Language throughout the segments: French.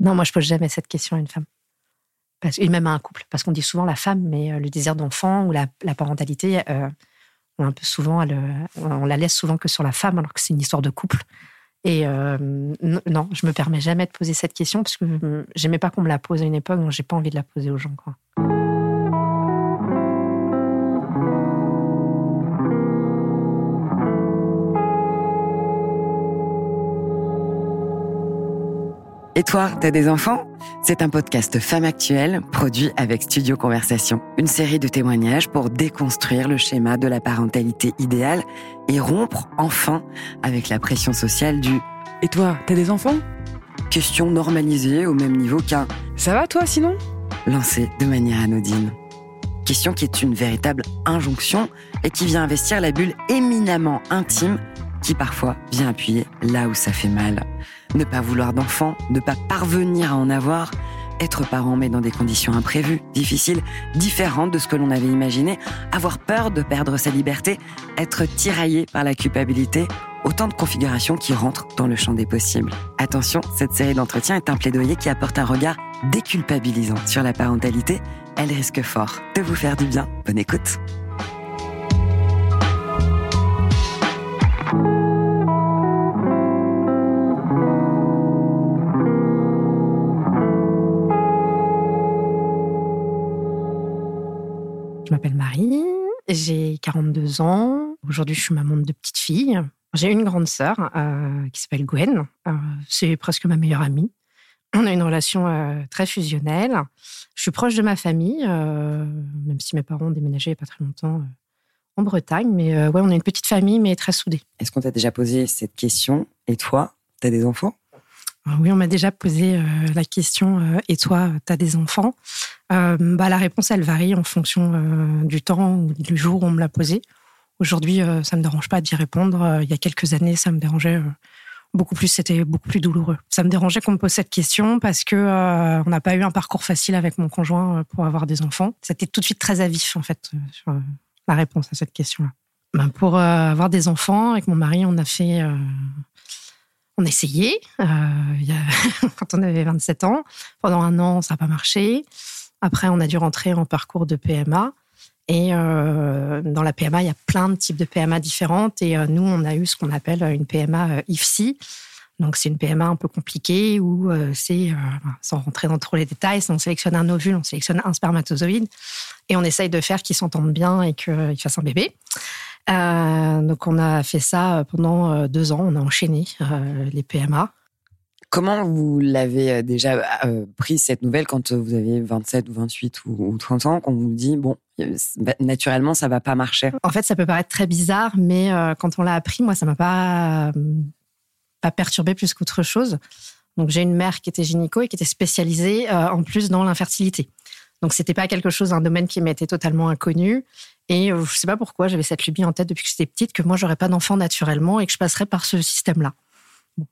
Non, moi, je pose jamais cette question à une femme. Parce, et même à un couple. Parce qu'on dit souvent la femme, mais le désir d'enfant ou la, parentalité, on, un peu souvent, on la laisse souvent que sur la femme, alors que c'est une histoire de couple. Et non, je me permets jamais de poser cette question parce que j'aimais pas qu'on me la pose à une époque, donc j'ai pas envie de la poser aux gens. Quoi. Et toi, t'as des enfants? C'est un podcast Femme Actuelle produit avec Studio Conversation. Une série de témoignages pour déconstruire le schéma de la parentalité idéale et rompre enfin avec la pression sociale du Et toi, t'as des enfants? Question normalisée au même niveau qu'un Ça va toi sinon? Lancée de manière anodine. Question qui est une véritable injonction et qui vient investir la bulle éminemment intime qui parfois vient appuyer là où ça fait mal. Ne pas vouloir d'enfant, ne pas parvenir à en avoir, être parent mais dans des conditions imprévues, difficiles, différentes de ce que l'on avait imaginé, avoir peur de perdre sa liberté, être tiraillé par la culpabilité, autant de configurations qui rentrent dans le champ des possibles. Attention, cette série d'entretiens est un plaidoyer qui apporte un regard déculpabilisant sur la parentalité. Elle risque fort de vous faire du bien. Bonne écoute. J'ai 42 ans. Aujourd'hui, je suis maman de deux petites filles. J'ai une grande sœur euh, qui s'appelle Gwen. Euh, c'est presque ma meilleure amie. On a une relation euh, très fusionnelle. Je suis proche de ma famille, même si mes parents ont déménagé il n'y a pas très longtemps en Bretagne. Mais ouais, on est une petite famille, mais très soudée. Est-ce qu'on t'a déjà posé cette question? Et toi, tu as des enfants? Ah oui, on m'a déjà posé euh, la question euh, et toi, tu as des enfants euh, bah, La réponse, elle varie en fonction du temps ou du jour où on me l'a posé. Aujourd'hui, ça ne me dérange pas d'y répondre. il y a quelques années, ça me dérangeait beaucoup plus. C'était beaucoup plus douloureux. Ça me dérangeait qu'on me pose cette question parce que on n'a pas eu un parcours facile avec mon conjoint pour avoir des enfants. C'était tout de suite très à vif, en fait, sur la réponse à cette question-là. Ben, pour avoir des enfants, avec mon mari, on a fait on essayait euh, quand on avait 27 ans. Pendant un an, ça n'a pas marché. Après, on a dû rentrer en parcours de PMA. Et euh, dans la PMA, il y a plein de types de PMA différentes. Et euh, nous, on a eu ce qu'on appelle une PMA IFSI. Donc, c'est une PMA un peu compliquée où c'est, sans rentrer dans trop les détails, on sélectionne un ovule, on sélectionne un spermatozoïde et on essaye de faire qu'ils s'entendent bien et qu'ils fassent un bébé. Euh, donc on a fait ça pendant euh, deux ans, on a enchaîné euh, les PMA. Comment vous l'avez déjà pris cette nouvelle quand vous avez 27 ou 28 ou, 30 ans, qu'on vous dit, bon, bah, naturellement, ça va pas marcher? En fait, ça peut paraître très bizarre, mais quand on l'a appris, moi, ça m'a pas, pas perturbé plus qu'autre chose. Donc j'ai une mère qui était gynéco et qui était spécialisée en plus dans l'infertilité. Donc c'était pas quelque chose, un domaine qui m'était totalement inconnu. Et euh, je sais pas pourquoi, j'avais cette lubie en tête depuis que j'étais petite que moi, j'aurais pas d'enfant naturellement et que je passerais par ce système-là.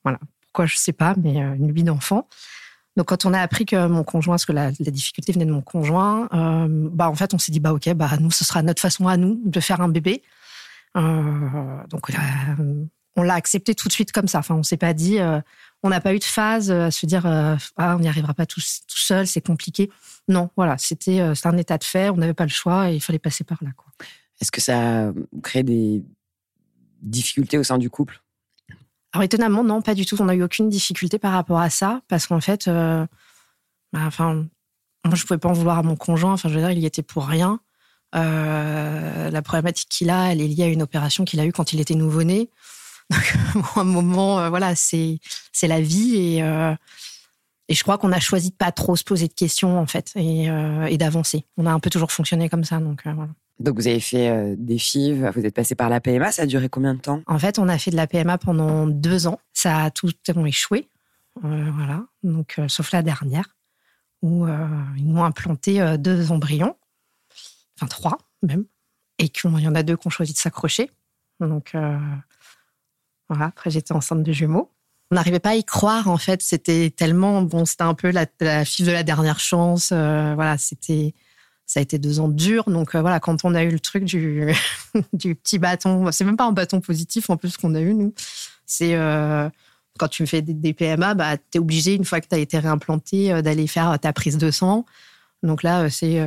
Voilà. Pourquoi, je sais pas, mais euh, une lubie d'enfant. Donc, quand on a appris que mon conjoint, parce que la, difficulté venait de mon conjoint, euh, bah, en fait, on s'est dit, bah, OK, bah, nous, ce sera notre façon à nous de faire un bébé. donc, on l'a accepté tout de suite comme ça. Enfin, on s'est pas dit, on n'a pas eu de phase à se dire, ah, on n'y arrivera pas tout, tout seul, c'est compliqué. Non, voilà, c'était un état de fait, on n'avait pas le choix et il fallait passer par là. Est-ce que ça crée des difficultés au sein du couple? Alors étonnamment, non, pas du tout. On n'a eu aucune difficulté par rapport à ça, parce qu'en fait, euh, bah, enfin, moi je pouvais pas en vouloir à mon conjoint. Enfin, je veux dire, il y était pour rien. Euh, la problématique qu'il a, elle est liée à une opération qu'il a eue quand il était nouveau-né. Donc, à un moment, euh, voilà, c'est c'est la vie et et je crois qu'on a choisi de pas trop se poser de questions en fait et, et d'avancer. On a un peu toujours fonctionné comme ça, donc voilà. Donc vous avez fait euh, des FIV, vous êtes passé par la PMA, ça a duré combien de temps? En fait, on a fait de la PMA pendant deux ans. Ça a tout échoué, euh, voilà. Donc euh, sauf la dernière où ils m'ont implanté deux embryons, enfin trois même, et qu'il y en a deux qui ont choisi de s'accrocher. Donc Après j'étais enceinte de jumeaux. On n'arrivait pas à y croire en fait. C'était tellement bon, c'était un peu la, la FIV de la dernière chance. voilà, c'était ça a été deux ans durs. Donc euh, voilà, quand on a eu le truc du, petit bâton, c'est même pas un bâton positif en plus qu'on a eu nous. C'est euh, quand tu fais des, PMA, bah, tu es obligé, une fois que tu as été réimplanté, d'aller faire ta prise de sang. Donc là, c'est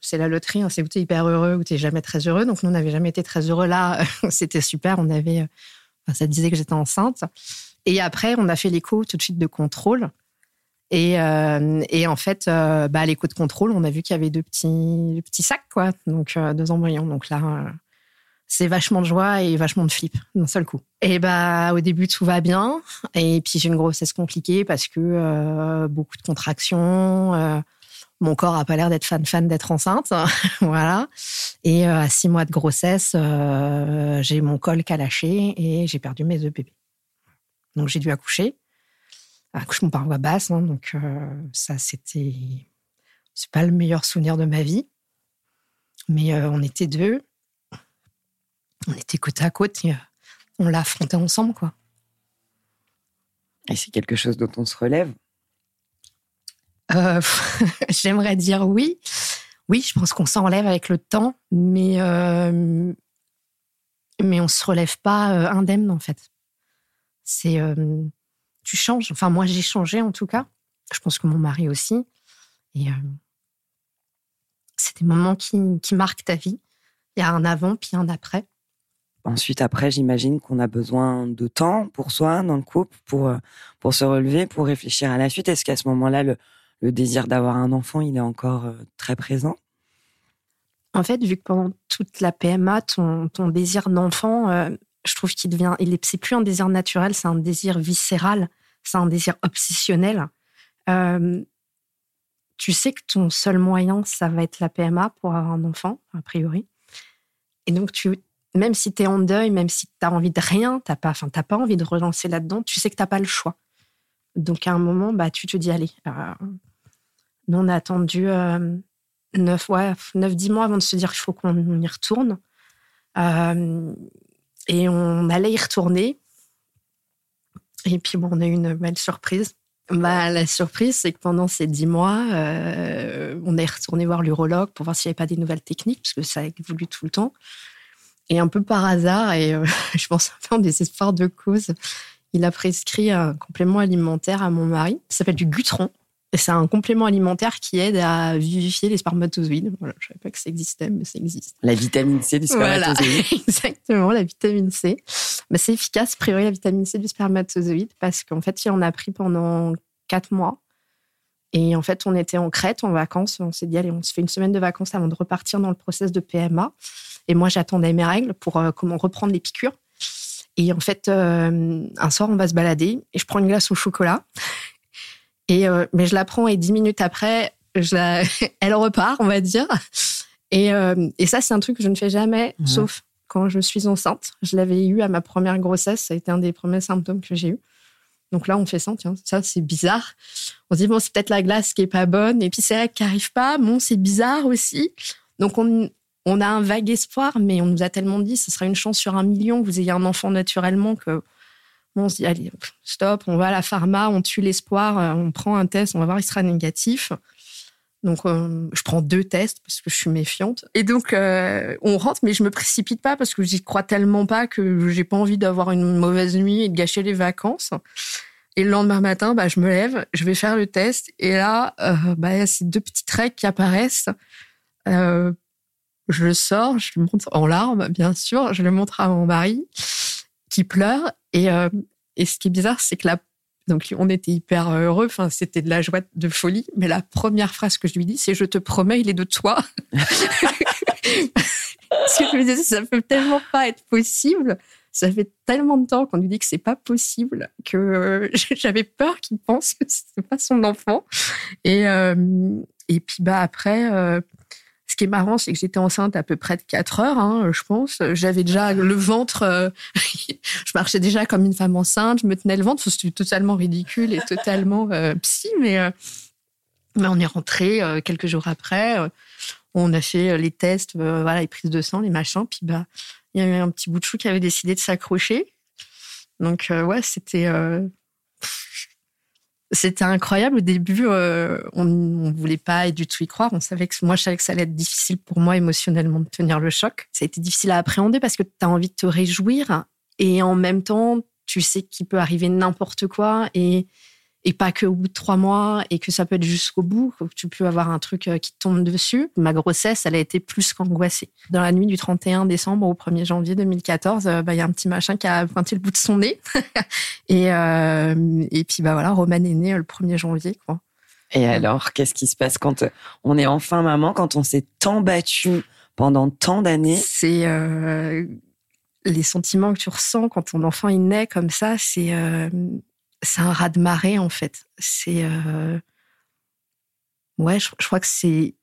c'est la loterie. Hein. C'est où tu es hyper heureux ou tu jamais très heureux. Donc nous, on n'avait jamais été très heureux. Là, c'était super. On avait, ça disait que j'étais enceinte. Et après, on a fait l'écho tout de suite de contrôle. Et, et en fait, bah, à l'écho de contrôle, on a vu qu'il y avait deux petits, petits sacs, quoi. Donc deux embryons. Donc là c'est vachement de joie et vachement de flip d'un seul coup. Et bah au début tout va bien et puis j'ai une grossesse compliquée parce que euh, beaucoup de contractions, euh, mon corps a pas l'air d'être fan fan d'être enceinte, voilà. Et euh, à six mois de grossesse, j'ai mon col qui a et j'ai perdu mes œufs bébés. Donc j'ai dû accoucher, accouchement par voie basse, hein, donc ça c'était c'est pas le meilleur souvenir de ma vie, mais on était deux on était côte à côte euh, on l'a affronté ensemble, quoi. Et c'est quelque chose dont on se relève euh, J'aimerais dire oui. Oui, je pense qu'on s'en relève avec le temps, mais, euh, mais on se relève pas indemne, en fait. C'est. tu changes. Enfin, moi, j'ai changé, en tout cas. Je pense que mon mari aussi. Et c'est des moments qui, qui marquent ta vie. Il y a un avant, puis un après. Ensuite, après, j'imagine qu'on a besoin de temps pour soi, dans le couple, pour, euh, pour se relever, pour réfléchir à la suite. Est-ce qu'à ce, moment-là, le, le désir d'avoir un enfant, il est encore euh, très présent En fait, vu que pendant toute la PMA, ton, désir d'enfant, euh, je trouve qu'il devient, il est, c'est plus un désir naturel, c'est un désir viscéral, c'est un désir obsessionnel. tu sais que ton seul moyen, ça va être la PMA pour avoir un enfant, a priori. Et donc, tu même si tu es en deuil, même si tu as envie de rien, tu n'as pas, pas envie de relancer là-dedans, tu sais que tu n'as pas le choix. Donc à un moment, bah, tu te dis, allez, euh, nous on a attendu euh, 9, ouais, 9, 10 mois avant de se dire qu'il faut qu'on y retourne. Euh, et on allait y retourner. Et puis bon, on a eu une belle surprise. Bah, la surprise, c'est que pendant ces dix mois, euh, on est retourné voir l'urologue pour voir s'il n'y avait pas des nouvelles techniques, parce que ça a évolué tout le temps. Et un peu par hasard, et euh, je pense un peu en désespoir de cause, il a prescrit un complément alimentaire à mon mari. Ça s'appelle du gutron. C'est un complément alimentaire qui aide à vivifier les spermatozoïdes. Voilà, je ne savais pas que ça existait, mais ça existe. La vitamine C du spermatozoïde. Voilà, exactement, la vitamine C. Mais c'est efficace, a priori, la vitamine C du spermatozoïde, parce qu'en fait, il en a pris pendant quatre mois. Et en fait, on était en Crète, en vacances. On s'est dit, allez, on se fait une semaine de vacances avant de repartir dans le process de PMA. Et moi, j'attendais mes règles pour euh, comment reprendre les piqûres. Et en fait, euh, un soir, on va se balader et je prends une glace au chocolat. Et euh, mais je la prends et dix minutes après, je elle repart, on va dire. Et, et ça, c'est un truc que je ne fais jamais, sauf quand je suis enceinte. Je l'avais eu à ma première grossesse. Ça a été un des premiers symptômes que j'ai eu. Donc là, on fait ça, tiens, ça c'est bizarre. On se dit, bon, c'est peut-être la glace qui est pas bonne. Et puis c'est vrai qui arrive pas. Bon, c'est bizarre aussi. Donc on, on a un vague espoir, mais on nous a tellement dit ce sera une chance sur un million que vous ayez un enfant naturellement que on se dit allez stop, on va à la pharma, on tue l'espoir, euh, on prend un test, on va voir il sera négatif. Donc euh, je prends deux tests parce que je suis méfiante et donc euh, on rentre, mais je me précipite pas parce que j'y crois tellement pas que j'ai pas envie d'avoir une mauvaise nuit et de gâcher les vacances. Et le lendemain matin, bah, je me lève, je vais faire le test et là, bah, il y a ces deux petites règles qui apparaissent. Je le sors, je le montre en larmes, bien sûr. Je le montre à mon mari qui pleure. Et, et ce qui est bizarre, c'est que là, donc on était hyper heureux. Enfin, c'était de la joie de folie. Mais la première phrase que je lui dis, c'est "Je te promets, il est de toi." Parce que je me disais, ça peut tellement pas être possible. Ça fait tellement de temps qu'on lui dit que c'est pas possible que euh, j'avais peur qu'il pense que c'est pas son enfant. Et euh, et puis bah après. Euh, ce qui est marrant, c'est que j'étais enceinte à peu près de 4 heures, hein, je pense. J'avais déjà le ventre, euh, je marchais déjà comme une femme enceinte, je me tenais le ventre. C'était totalement ridicule et totalement euh, psy, mais, euh, mais on est rentré quelques jours après. on a fait les tests, voilà, les prises de sang, les machins. Puis bah, il y avait un petit bout de chou qui avait décidé de s'accrocher. Donc ouais, c'était c'était incroyable. Au début, euh, on ne voulait pas du tout y croire. On savait que moi, je savais que ça allait être difficile pour moi émotionnellement de tenir le choc. Ça a été difficile à appréhender parce que tu as envie de te réjouir et en même temps, tu sais qu'il peut arriver n'importe quoi et et pas que au bout de trois mois et que ça peut être jusqu'au bout, que tu peux avoir un truc euh, qui te tombe dessus. Ma grossesse, elle a été plus qu'angoissée. Dans la nuit du 31 décembre au 1er janvier 2014, euh, bah, il y a un petit machin qui a pointé le bout de son nez. et, euh, et puis, bah voilà, Roman est né le 1er janvier, quoi. Et alors, qu'est-ce qui se passe quand on est enfin maman, quand on s'est tant battu pendant tant d'années? C'est les sentiments que tu ressens quand ton enfant est naît comme ça, c'est c'est un raz de marée en fait. C'est euh... ouais, je, crois que c'est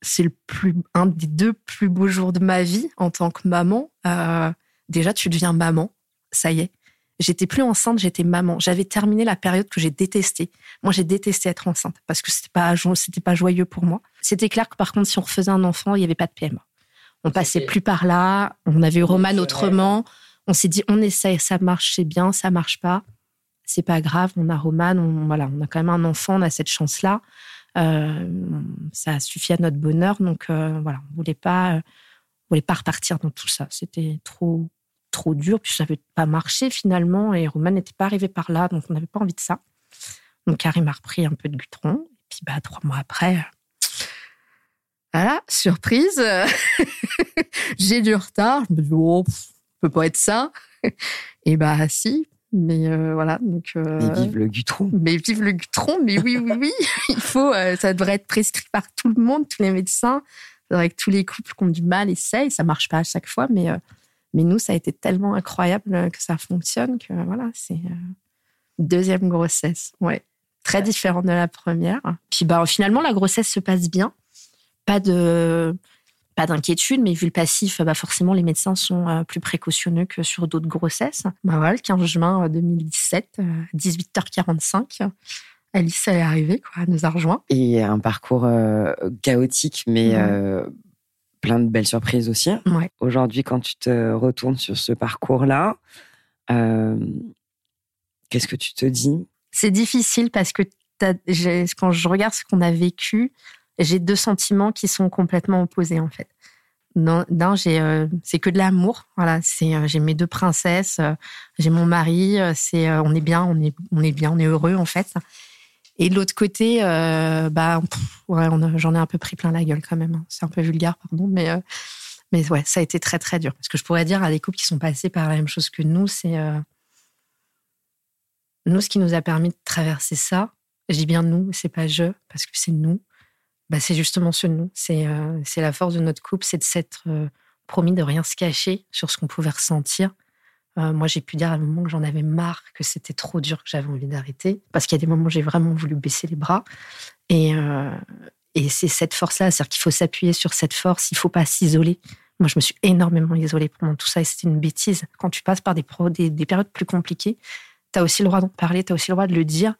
c'est le plus un des deux plus beaux jours de ma vie en tant que maman. Euh, déjà, tu deviens maman, ça y est. J'étais plus enceinte, j'étais maman. J'avais terminé la période que j'ai détestée. Moi, j'ai détesté être enceinte parce que c'était pas c'était pas joyeux pour moi. C'était clair que par contre, si on refaisait un enfant, il y avait pas de PMA. On passait plus par là. On avait eu Roman autrement. On s'est dit, on essaye, ça marche, c'est bien, ça marche pas c'est pas grave, on a Roman, on, voilà, on a quand même un enfant, on a cette chance-là. Euh, ça suffit à notre bonheur, donc euh, voilà, on voulait pas, euh, voulait pas repartir dans tout ça. C'était trop, trop dur, puis ça n'avait pas marché finalement, et Roman n'était pas arrivé par là, donc on n'avait pas envie de ça. Donc Karim a repris un peu de gutron, et puis bah trois mois après, voilà, surprise, j'ai du retard. Je me dis oh, peut pas être ça. Et bah si, mais euh, voilà, donc. Euh, mais vive le gutron. Mais vive le gutron, mais oui, oui, oui. Il faut, euh, ça devrait être prescrit par tout le monde, tous les médecins. Avec tous les couples qui ont du mal essayent. Ça marche pas à chaque fois, mais mais nous, ça a été tellement incroyable que ça fonctionne que voilà, c'est deuxième grossesse, ouais, très différente de la première. Puis bah finalement, la grossesse se passe bien. Pas de pas d'inquiétude, mais vu le passif, bah forcément, les médecins sont euh, plus précautionneux que sur d'autres grossesses. Bah voilà, le 15 juin 2017, 18h45, euh, Alice est arrivée, quoi, elle nous a rejoint. Et un parcours euh, chaotique, mais plein de belles surprises aussi. Ouais. Aujourd'hui, quand tu te retournes sur ce parcours-là, qu'est-ce que tu te dis? C'est difficile parce que quand je regarde ce qu'on a vécu, j'ai deux sentiments qui sont complètement opposés en fait. D'un, euh, c'est que de l'amour. Voilà, euh, j'ai mes deux princesses, euh, j'ai mon mari. c'est on est bien, on est on est bien, on est heureux en fait. Et de l'autre côté, bah j'en ai un peu pris plein la gueule quand même. Hein. C'est un peu vulgaire, pardon, mais mais ouais, ça a été très très dur. Parce que je pourrais dire à des couples qui sont passés par la même chose que nous, c'est nous ce qui nous a permis de traverser ça. Je dis bien nous, c'est pas je, parce que c'est nous bah, c'est justement ce nous. C'est euh, c'est la force de notre couple, c'est de s'être euh, promis de rien se cacher sur ce qu'on pouvait ressentir. Euh, moi, j'ai pu dire à un moment que j'en avais marre, que c'était trop dur, que j'avais envie d'arrêter. Parce qu'il y a des moments où j'ai vraiment voulu baisser les bras. Et, et c'est cette force-là, c'est-à-dire qu'il faut s'appuyer sur cette force, il ne faut pas s'isoler. Moi, je me suis énormément isolée pendant tout ça et c'était une bêtise. Quand tu passes par des, des, des périodes plus compliquées, tu as aussi le droit d'en parler, tu as aussi le droit de le dire.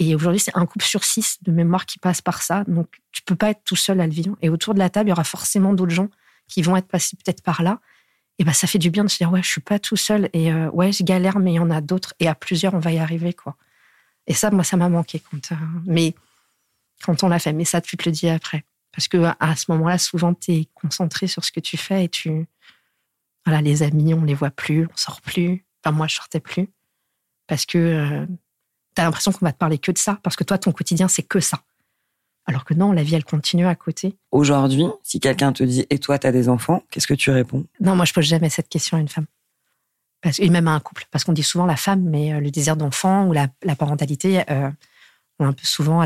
Et aujourd'hui, c'est un couple sur six de mémoire qui passe par ça. Donc, tu peux pas être tout seul à le vivre. Et autour de la table, il y aura forcément d'autres gens qui vont être passés peut-être par là. Et ben, ça fait du bien de se dire, ouais, je suis pas tout seul. Et euh, ouais, je galère, mais il y en a d'autres. Et à plusieurs, on va y arriver, quoi. Et ça, moi, ça m'a manqué quand, euh, mais quand on l'a fait. Mais ça, tu te le dis après. Parce que à ce moment-là, souvent, tu es concentré sur ce que tu fais et tu, voilà, les amis, on les voit plus, on sort plus. Enfin, moi, je sortais plus. Parce que, euh, tu as l'impression qu'on va te parler que de ça, parce que toi, ton quotidien, c'est que ça. Alors que non, la vie, elle continue à côté. Aujourd'hui, si quelqu'un te dit, et toi, tu as des enfants, qu'est-ce que tu réponds? Non, moi, je pose jamais cette question à une femme. Parce, et même à un couple. Parce qu'on dit souvent la femme, mais euh, le désir d'enfant ou la, parentalité, euh, on, un peu souvent,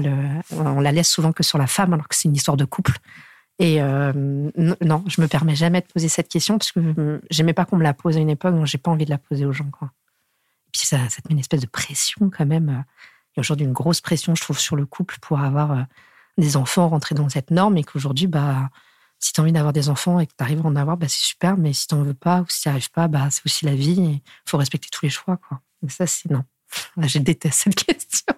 on la laisse souvent que sur la femme, alors que c'est une histoire de couple. Et euh, non, je me permets jamais de poser cette question parce que j'aimais pas qu'on me la pose à une époque, donc j'ai pas envie de la poser aux gens. Quoi puis ça, ça te met une espèce de pression quand même. Il y a aujourd'hui une grosse pression, je trouve, sur le couple pour avoir euh, des enfants, rentrer dans cette norme et qu'aujourd'hui, bah, si tu as envie d'avoir des enfants et que tu arrives à en avoir, bah, c'est super, mais si tu n'en veux pas ou si tu arrives pas, bah, c'est aussi la vie il faut respecter tous les choix. Quoi. ça, c'est non. je déteste cette question.